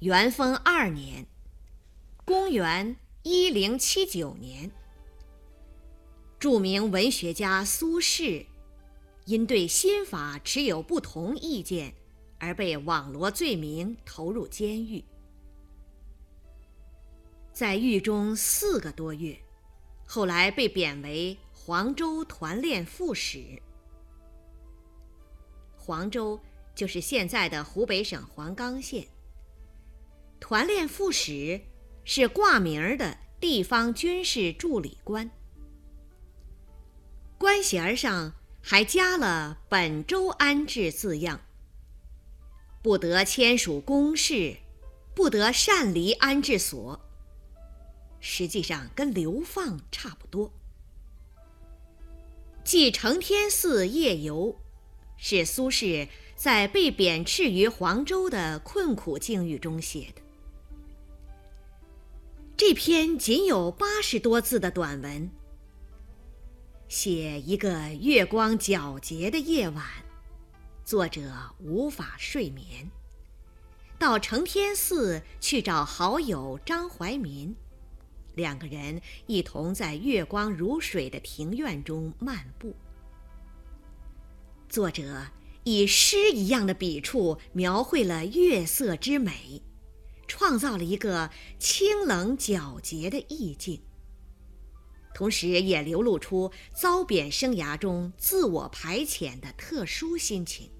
元丰二年，公元一零七九年，著名文学家苏轼因对新法持有不同意见，而被网罗罪名，投入监狱。在狱中四个多月，后来被贬为黄州团练副使。黄州就是现在的湖北省黄冈县。团练副使是挂名的地方军事助理官，官衔上还加了“本州安置”字样，不得签署公事，不得擅离安置所。实际上跟流放差不多。《记承天寺夜游》是苏轼在被贬斥于黄州的困苦境遇中写的。这篇仅有八十多字的短文，写一个月光皎洁的夜晚，作者无法睡眠，到承天寺去找好友张怀民，两个人一同在月光如水的庭院中漫步。作者以诗一样的笔触描绘了月色之美。创造了一个清冷皎洁的意境，同时也流露出遭贬生涯中自我排遣的特殊心情。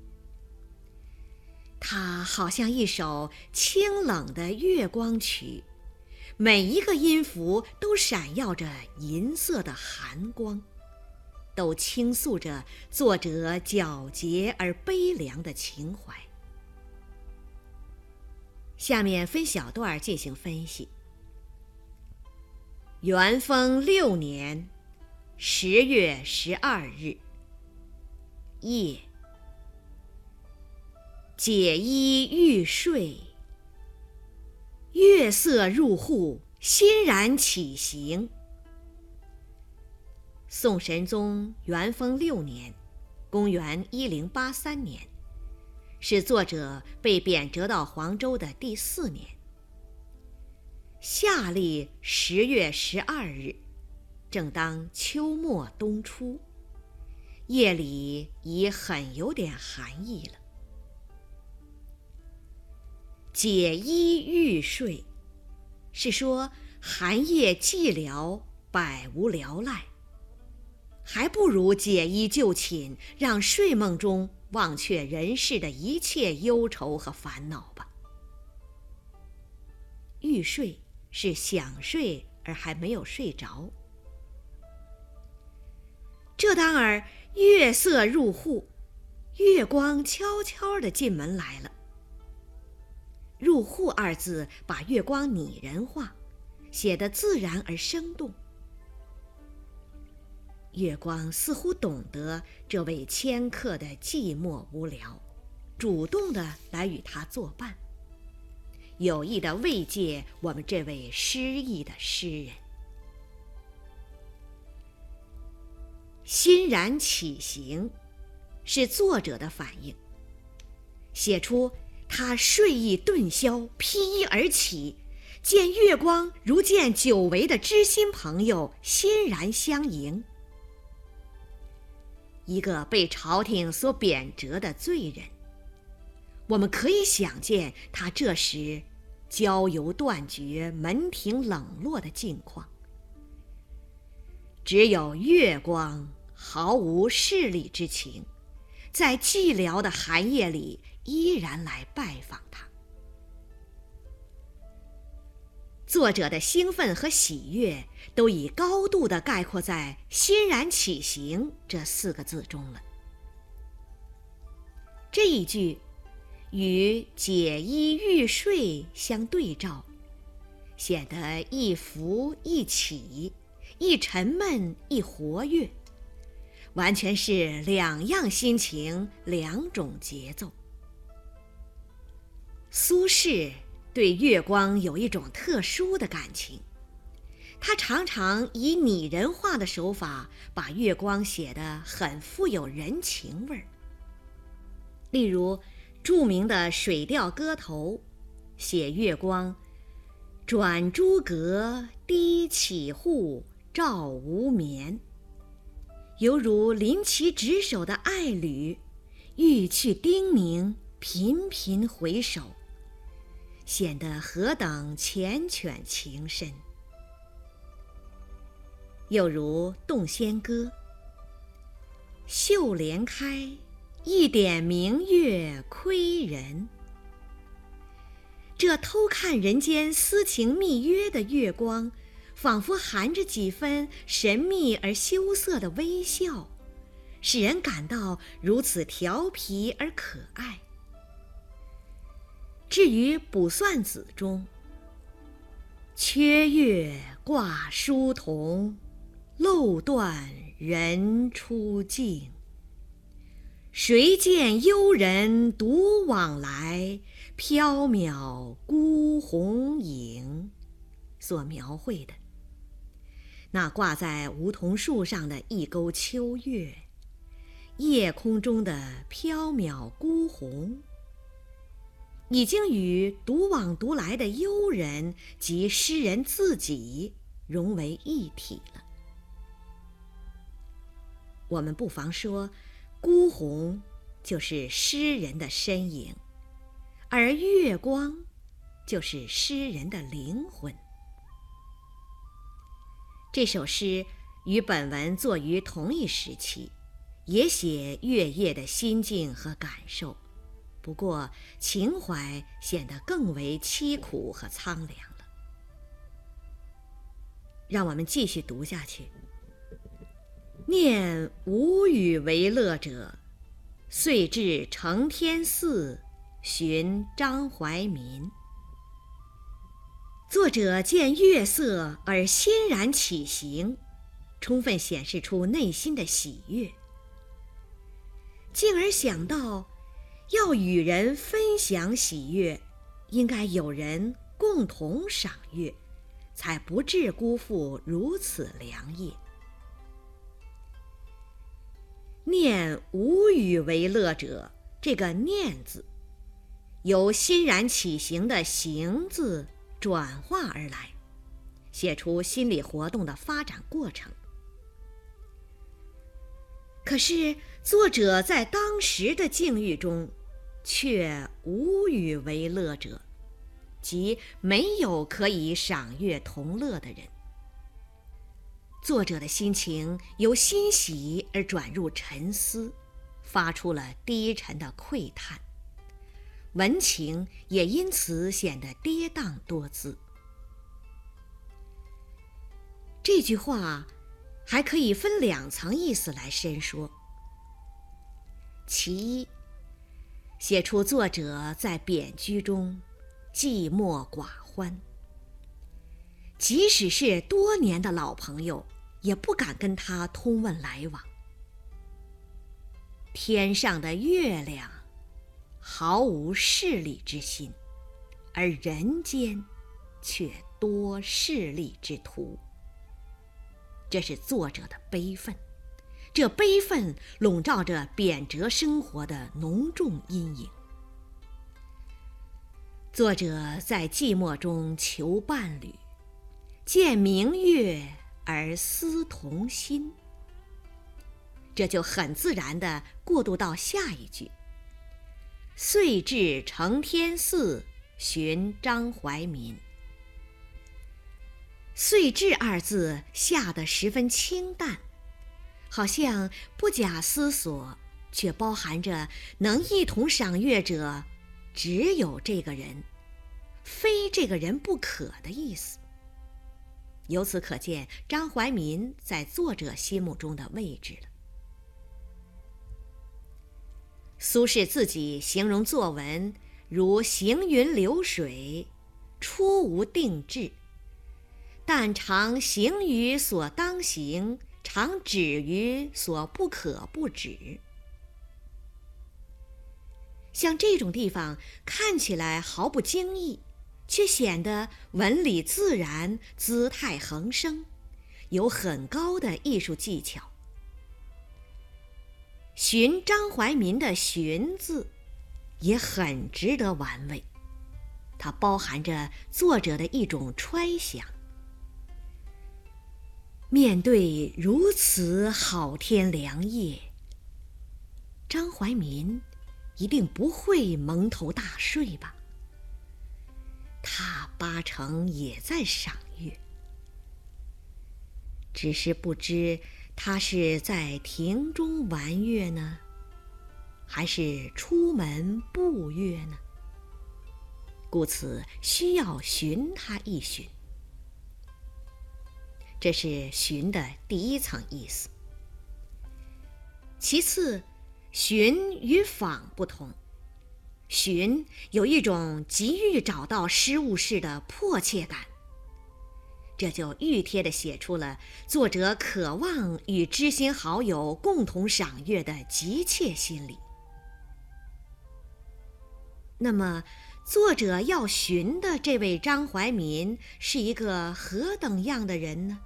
它好像一首清冷的月光曲，每一个音符都闪耀着银色的寒光，都倾诉着作者皎洁而悲凉的情怀。下面分小段进行分析。元丰六年十月十二日夜，解衣欲睡，月色入户，欣然起行。宋神宗元丰六年，公元一零八三年。是作者被贬谪到黄州的第四年。夏历十月十二日，正当秋末冬初，夜里已很有点寒意了。解衣欲睡，是说寒夜寂寥，百无聊赖，还不如解衣就寝，让睡梦中。忘却人世的一切忧愁和烦恼吧。欲睡是想睡而还没有睡着。这当儿月色入户，月光悄悄的进门来了。入户二字把月光拟人化，写得自然而生动。月光似乎懂得这位迁客的寂寞无聊，主动的来与他作伴，有意的慰藉我们这位失意的诗人。欣然起行，是作者的反应，写出他睡意顿消，披衣而起，见月光如见久违的知心朋友，欣然相迎。一个被朝廷所贬谪的罪人，我们可以想见他这时交游断绝、门庭冷落的境况。只有月光，毫无势力之情，在寂寥的寒夜里依然来拜访他。作者的兴奋和喜悦，都已高度的概括在“欣然起行”这四个字中了。这一句与“解衣欲睡”相对照，显得一浮一起，一沉闷一活跃，完全是两样心情，两种节奏。苏轼。对月光有一种特殊的感情，他常常以拟人化的手法把月光写得很富有人情味儿。例如，著名的《水调歌头》：“写月光，转朱阁，低绮户，照无眠。犹如临其执手的爱侣，欲去叮咛，频频回首，显得何等缱绻情深。又如《洞仙歌》：绣帘开，一点明月窥人。这偷看人间私情密约的月光。仿佛含着几分神秘而羞涩的微笑，使人感到如此调皮而可爱。至于《卜算子》中“缺月挂疏桐，漏断人初静。谁见幽人独往来，缥缈孤鸿影”所描绘的。那挂在梧桐树上的一钩秋月，夜空中的缥缈孤鸿，已经与独往独来的幽人及诗人自己融为一体了。我们不妨说，孤鸿就是诗人的身影，而月光就是诗人的灵魂。这首诗与本文作于同一时期，也写月夜的心境和感受，不过情怀显得更为凄苦和苍凉了。让我们继续读下去。念无与为乐者，遂至承天寺，寻张怀民。作者见月色而欣然起行，充分显示出内心的喜悦。进而想到，要与人分享喜悦，应该有人共同赏月，才不致辜负如此良夜。念无与为乐者，这个“念”字，由欣然起行的“行”字。转化而来，写出心理活动的发展过程。可是作者在当时的境遇中，却无与为乐者，即没有可以赏月同乐的人。作者的心情由欣喜而转入沉思，发出了低沉的喟叹。文情也因此显得跌宕多姿。这句话还可以分两层意思来深说。其一，写出作者在贬居中寂寞寡欢，即使是多年的老朋友，也不敢跟他通问来往。天上的月亮。毫无势利之心，而人间却多势利之徒。这是作者的悲愤，这悲愤笼罩着贬谪生活的浓重阴影。作者在寂寞中求伴侣，见明月而思同心，这就很自然的过渡到下一句。遂至承天寺，寻张怀民。遂至二字下得十分清淡，好像不假思索，却包含着能一同赏月者只有这个人，非这个人不可的意思。由此可见张怀民在作者心目中的位置了。苏轼自己形容作文如行云流水，初无定志，但常行于所当行，常止于所不可不止。像这种地方看起来毫不经意，却显得纹理自然，姿态横生，有很高的艺术技巧。寻张怀民的“寻”字，也很值得玩味。它包含着作者的一种揣想。面对如此好天良夜，张怀民一定不会蒙头大睡吧？他八成也在赏月，只是不知他是在庭中玩月呢，还是出门步月呢？故此需要寻他一寻。这是寻的第一层意思。其次，寻与访不同。寻有一种急于找到失物似的迫切感，这就愈贴的写出了作者渴望与知心好友共同赏月的急切心理。那么，作者要寻的这位张怀民是一个何等样的人呢？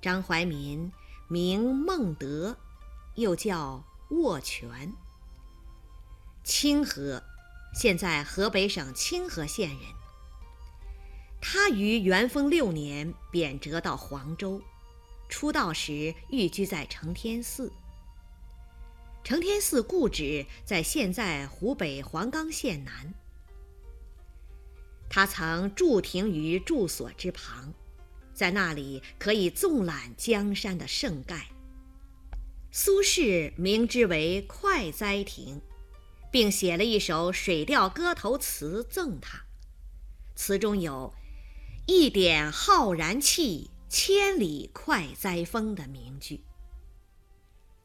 张怀民名孟德，又叫握拳。清河，现在河北省清河县人。他于元丰六年贬谪到黄州，出道时寓居在承天寺。承天寺故址在现在湖北黄冈县南。他曾驻停于住所之旁。在那里可以纵览江山的盛盖。苏轼名之为快哉亭，并写了一首《水调歌头词》赠他。词中有“一点浩然气，千里快哉风”的名句。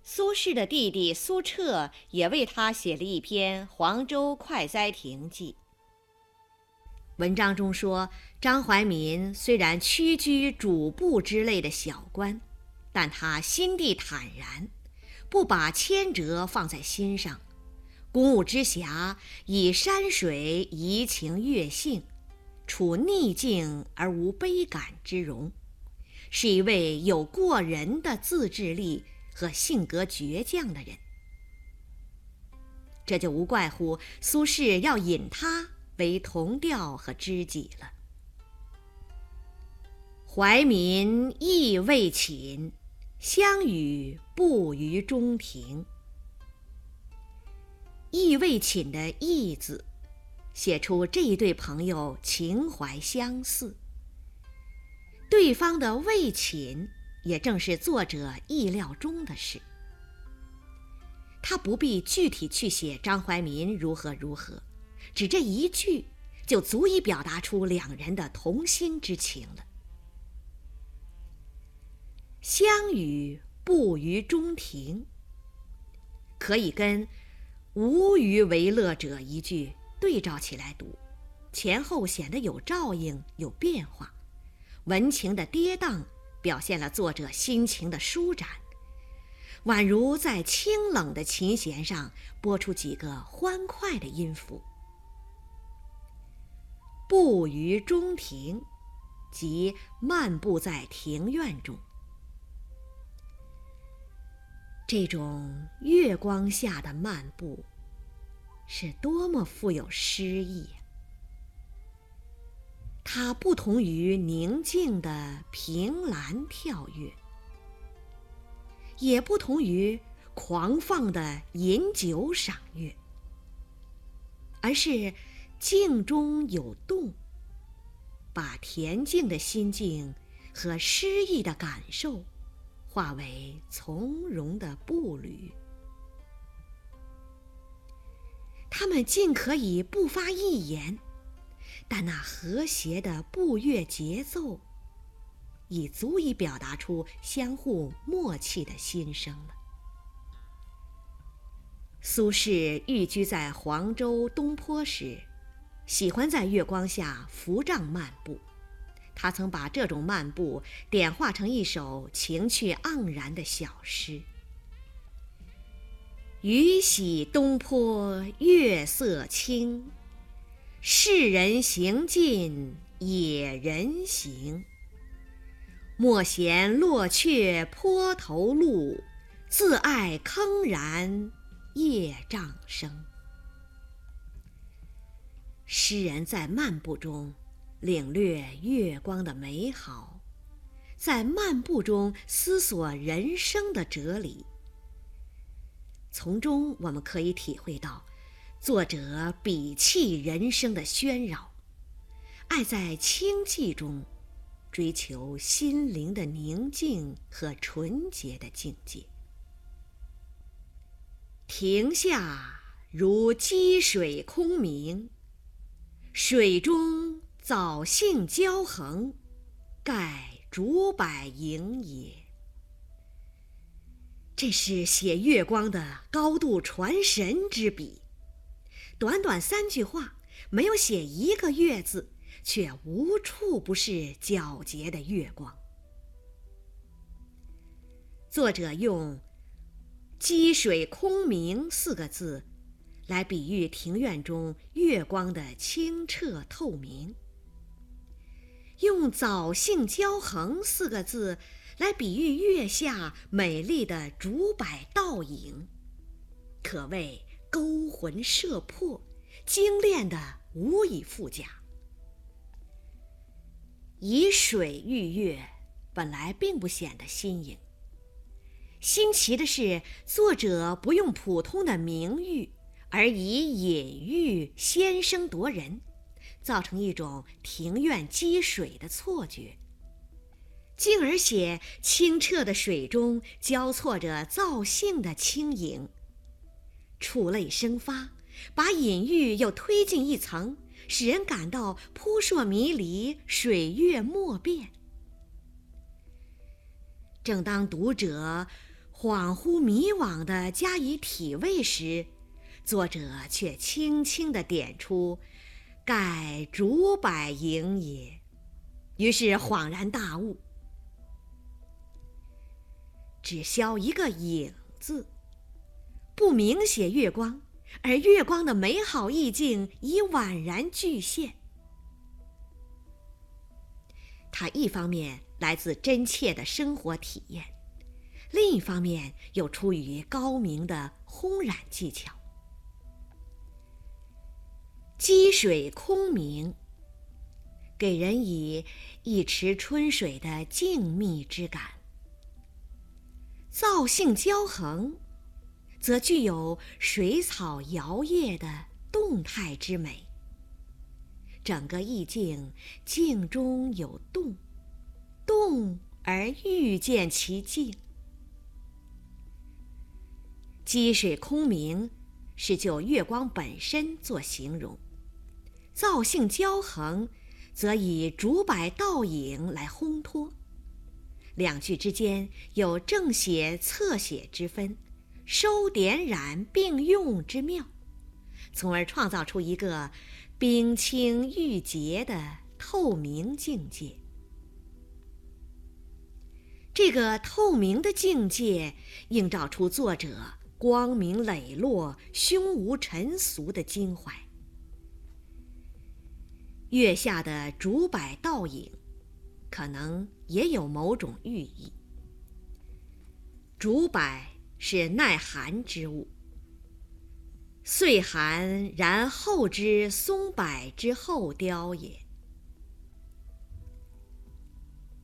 苏轼的弟弟苏辙也为他写了一篇《黄州快哉亭记》。文章中说，张怀民虽然屈居主簿之类的小官，但他心地坦然，不把迁谪放在心上，公务之暇以山水怡情悦性，处逆境而无悲感之容，是一位有过人的自制力和性格倔强的人。这就无怪乎苏轼要引他。为同调和知己了。怀民亦未寝，相与步于中庭。亦未寝的“亦”字，写出这一对朋友情怀相似。对方的未寝，也正是作者意料中的事。他不必具体去写张怀民如何如何。只这一句，就足以表达出两人的同心之情了。相与步于中庭，可以跟“无余为乐者”一句对照起来读，前后显得有照应、有变化，文情的跌宕表现了作者心情的舒展，宛如在清冷的琴弦上拨出几个欢快的音符。步于中庭，即漫步在庭院中。这种月光下的漫步，是多么富有诗意！它不同于宁静的凭栏跳跃，也不同于狂放的饮酒赏月，而是。静中有动，把恬静的心境和诗意的感受化为从容的步履。他们尽可以不发一言，但那和谐的步乐节奏，已足以表达出相互默契的心声了。苏轼寓居在黄州东坡时。喜欢在月光下扶杖漫步，他曾把这种漫步点化成一首情趣盎然的小诗：“雨洗东坡月色清，世人行尽野人行。莫嫌落却坡头路，自爱铿然夜障声。”诗人在漫步中领略月光的美好，在漫步中思索人生的哲理。从中我们可以体会到，作者鄙弃人生的喧扰，爱在清寂中追求心灵的宁静和纯洁的境界。亭下如积水空明。水中藻荇交横，盖竹柏影也。这是写月光的高度传神之笔。短短三句话，没有写一个月字，却无处不是皎洁的月光。作者用“积水空明”四个字。来比喻庭院中月光的清澈透明，用“藻荇交横”四个字来比喻月下美丽的竹柏倒影，可谓勾魂摄魄，精炼的无以复加。以水喻月，本来并不显得新颖。新奇的是，作者不用普通的名誉。而以隐喻先声夺人，造成一种庭院积水的错觉，进而写清澈的水中交错着造性的轻盈，触类生发，把隐喻又推进一层，使人感到扑朔迷离、水月莫辨。正当读者恍惚迷惘地加以体味时，作者却轻轻地点出“盖竹柏影也”，于是恍然大悟：只消一个“影”字，不明写月光，而月光的美好意境已宛然具现。它一方面来自真切的生活体验，另一方面又出于高明的烘染技巧。积水空明，给人以一池春水的静谧之感；造性交横，则具有水草摇曳的动态之美。整个意境静中有动，动而欲见其静。积水空明，是就月光本身做形容。造性交横，则以竹柏倒影来烘托。两句之间有正写侧写之分，收点染并用之妙，从而创造出一个冰清玉洁的透明境界。这个透明的境界，映照出作者光明磊落、胸无尘俗的襟怀。月下的竹柏倒影，可能也有某种寓意。竹柏是耐寒之物，岁寒然后知松柏之后凋也。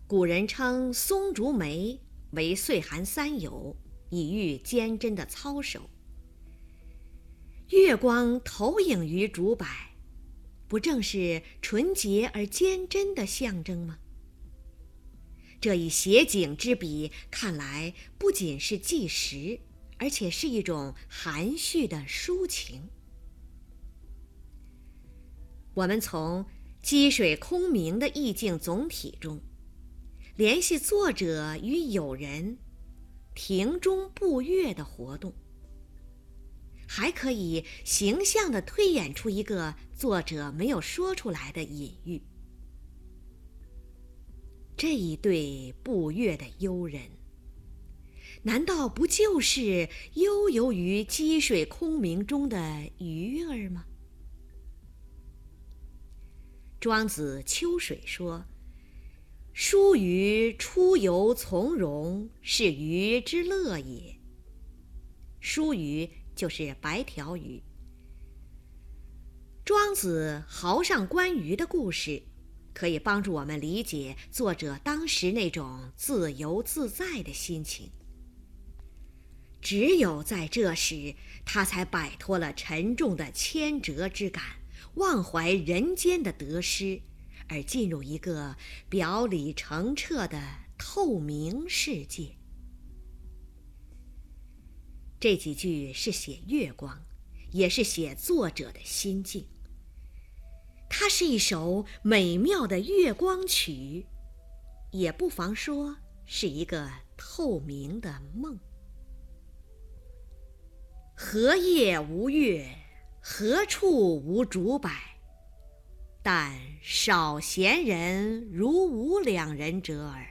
古人称松竹梅为岁寒三友，以喻坚贞的操守。月光投影于竹柏。不正是纯洁而坚贞的象征吗？这一写景之笔，看来不仅是纪实，而且是一种含蓄的抒情。我们从积水空明的意境总体中，联系作者与友人庭中步月的活动。还可以形象地推演出一个作者没有说出来的隐喻。这一对步月的幽人，难道不就是悠游于积水空明中的鱼儿吗？庄子《秋水》说：“疏鱼出游从容，是鱼之乐也。”疏鱼。就是白条鱼。庄子濠上观鱼的故事，可以帮助我们理解作者当时那种自由自在的心情。只有在这时，他才摆脱了沉重的牵折之感，忘怀人间的得失，而进入一个表里澄澈的透明世界。这几句是写月光，也是写作者的心境。它是一首美妙的月光曲，也不妨说是一个透明的梦。何夜无月？何处无竹柏？但少闲人如吾两人者耳。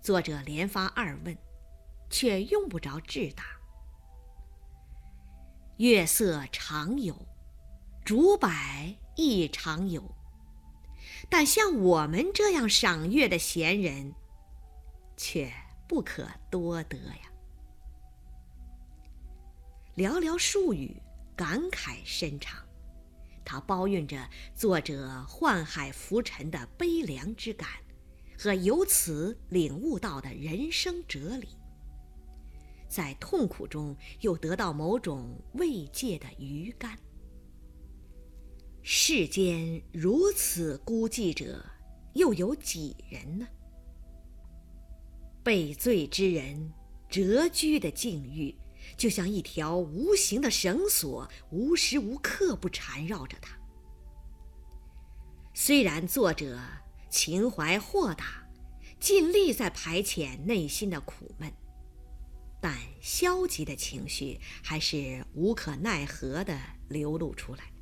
作者连发二问，却用不着质答。月色常有。竹柏亦常有，但像我们这样赏月的闲人，却不可多得呀。寥寥数语，感慨深长，它包蕴着作者宦海浮沉的悲凉之感，和由此领悟到的人生哲理，在痛苦中又得到某种慰藉的余甘。世间如此孤寂者，又有几人呢？被罪之人谪居的境遇，就像一条无形的绳索，无时无刻不缠绕着他。虽然作者情怀豁达，尽力在排遣内心的苦闷，但消极的情绪还是无可奈何地流露出来。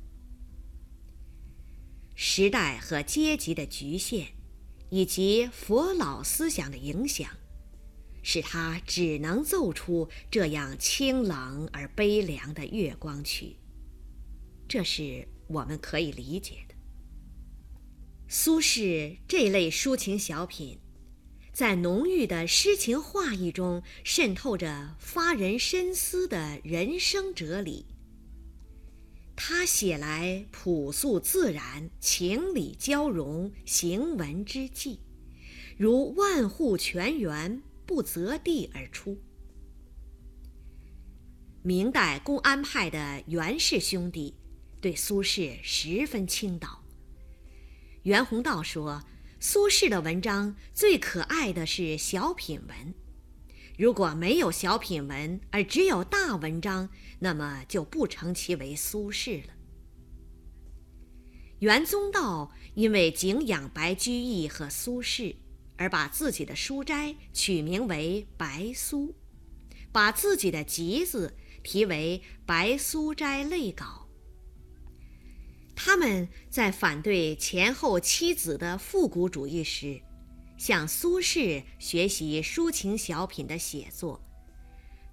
时代和阶级的局限，以及佛老思想的影响，使他只能奏出这样清冷而悲凉的月光曲。这是我们可以理解的。苏轼这类抒情小品，在浓郁的诗情画意中渗透着发人深思的人生哲理。他写来朴素自然，情理交融，行文之际，如万户泉源不择地而出。明代公安派的袁氏兄弟对苏轼十分倾倒。袁宏道说，苏轼的文章最可爱的是小品文。如果没有小品文，而只有大文章，那么就不称其为苏轼了。袁宗道因为敬仰白居易和苏轼，而把自己的书斋取名为白苏，把自己的集子题为《白苏斋类稿》。他们在反对前后七子的复古主义时。向苏轼学习抒情小品的写作，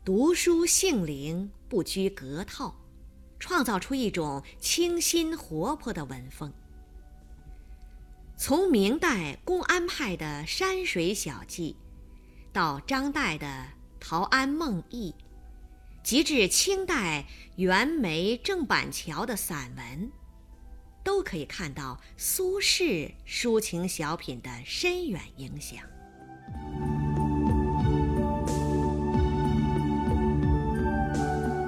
读书性灵，不拘格套，创造出一种清新活泼的文风。从明代公安派的山水小记，到张岱的《陶庵梦忆》，及至清代袁枚、郑板桥的散文。都可以看到苏轼抒情小品的深远影响。